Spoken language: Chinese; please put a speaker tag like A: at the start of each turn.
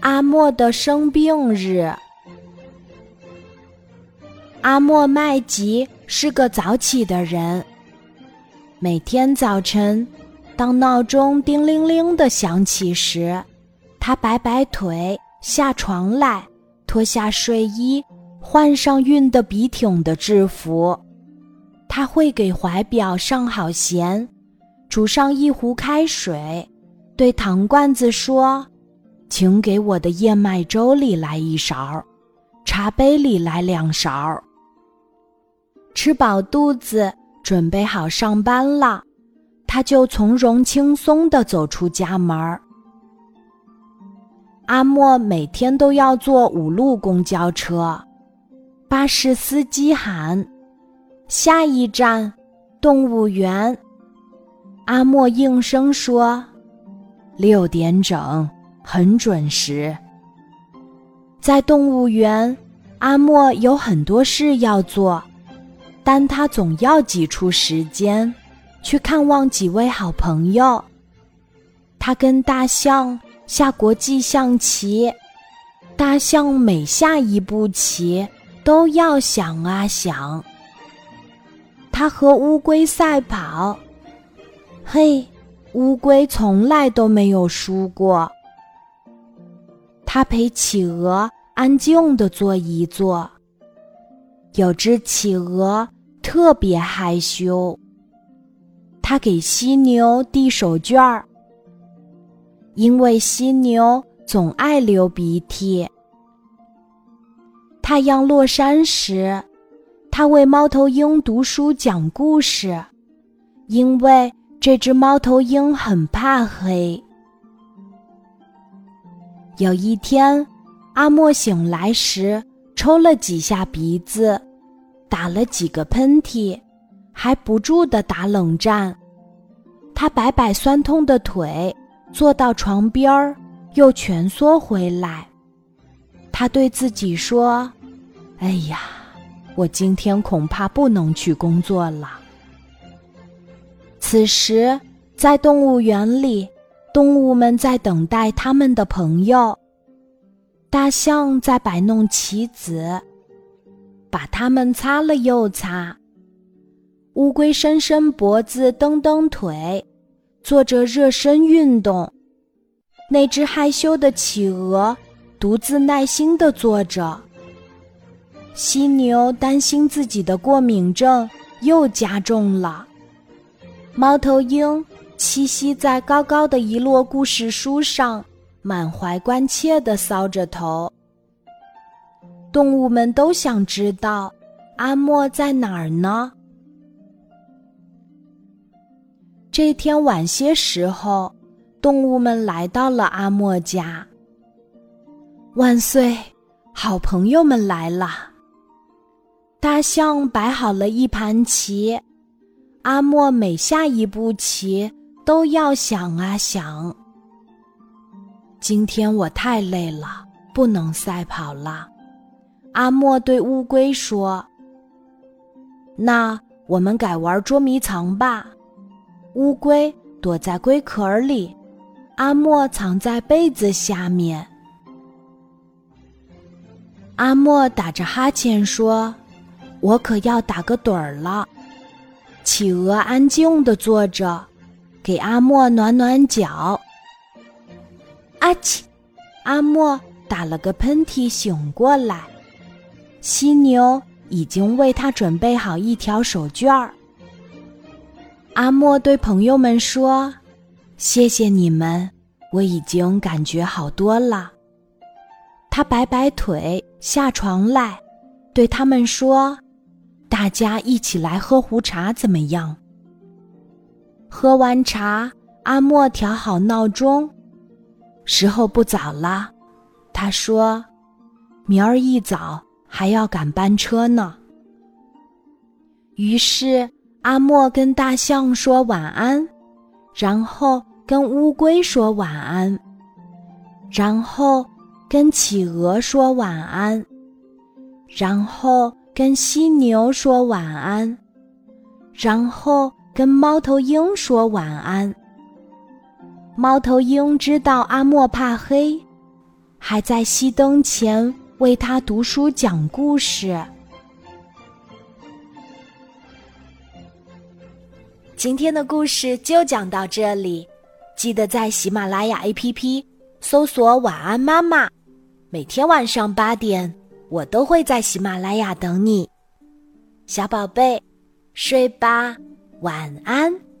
A: 阿莫的生病日。阿莫麦吉是个早起的人。每天早晨，当闹钟叮铃铃的响起时，他摆摆腿下床来，脱下睡衣，换上熨得笔挺的制服。他会给怀表上好弦，煮上一壶开水，对糖罐子说。请给我的燕麦粥里来一勺，茶杯里来两勺。吃饱肚子，准备好上班了，他就从容轻松地走出家门。阿莫每天都要坐五路公交车，巴士司机喊：“下一站，动物园。”阿莫应声说：“六点整。”很准时。在动物园，阿莫有很多事要做，但他总要挤出时间去看望几位好朋友。他跟大象下国际象棋，大象每下一步棋都要想啊想。他和乌龟赛跑，嘿，乌龟从来都没有输过。他陪企鹅安静地坐一坐。有只企鹅特别害羞，他给犀牛递手绢儿，因为犀牛总爱流鼻涕。太阳落山时，他为猫头鹰读书讲故事，因为这只猫头鹰很怕黑。有一天，阿莫醒来时抽了几下鼻子，打了几个喷嚏，还不住地打冷战。他摆摆酸痛的腿，坐到床边儿，又蜷缩回来。他对自己说：“哎呀，我今天恐怕不能去工作了。”此时，在动物园里。动物们在等待他们的朋友。大象在摆弄棋子，把它们擦了又擦。乌龟伸伸脖子，蹬蹬腿，做着热身运动。那只害羞的企鹅独自耐心地坐着。犀牛担心自己的过敏症又加重了。猫头鹰。栖息在高高的一摞故事书上，满怀关切地搔着头。动物们都想知道阿莫在哪儿呢？这天晚些时候，动物们来到了阿莫家。万岁，好朋友们来了！大象摆好了一盘棋，阿莫每下一步棋。都要想啊想。今天我太累了，不能赛跑了。阿莫对乌龟说：“那我们改玩捉迷藏吧。”乌龟躲在龟壳里，阿莫藏在被子下面。阿莫打着哈欠说：“我可要打个盹儿了。”企鹅安静地坐着。给阿莫暖暖脚。阿嚏！阿莫打了个喷嚏，醒过来。犀牛已经为他准备好一条手绢儿。阿莫对朋友们说：“谢谢你们，我已经感觉好多了。”他摆摆腿下床来，对他们说：“大家一起来喝壶茶，怎么样？”喝完茶，阿莫调好闹钟，时候不早了。他说：“明儿一早还要赶班车呢。”于是阿莫跟大象说晚安，然后跟乌龟说晚安，然后跟企鹅说晚安，然后跟犀牛说晚安，然后。跟猫头鹰说晚安。猫头鹰知道阿莫怕黑，还在熄灯前为他读书讲故事。今天的故事就讲到这里，记得在喜马拉雅 APP 搜索“晚安妈妈”，每天晚上八点，我都会在喜马拉雅等你，小宝贝，睡吧，晚安。